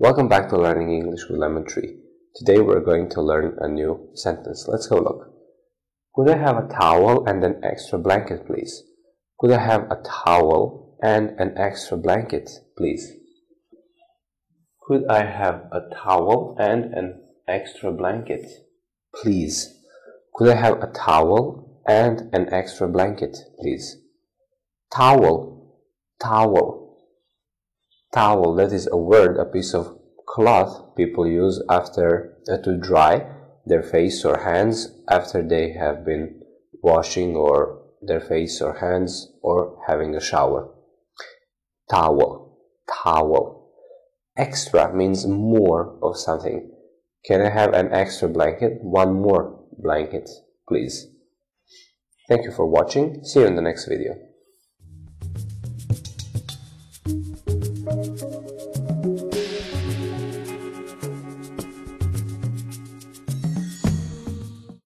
Welcome back to Learning English with Lemon Tree. Today we're going to learn a new sentence. Let's have a look. Could I have a towel and an extra blanket, please? Could I have a towel and an extra blanket, please? Could I have a towel and an extra blanket, please? Could I have a towel and an extra blanket, please? Towel, towel, towel. That is a word, a piece of cloth people use after uh, to dry their face or hands after they have been washing or their face or hands or having a shower. Towel, towel. Extra means more of something. Can I have an extra blanket? One more blanket, please. Thank you for watching. See you in the next video.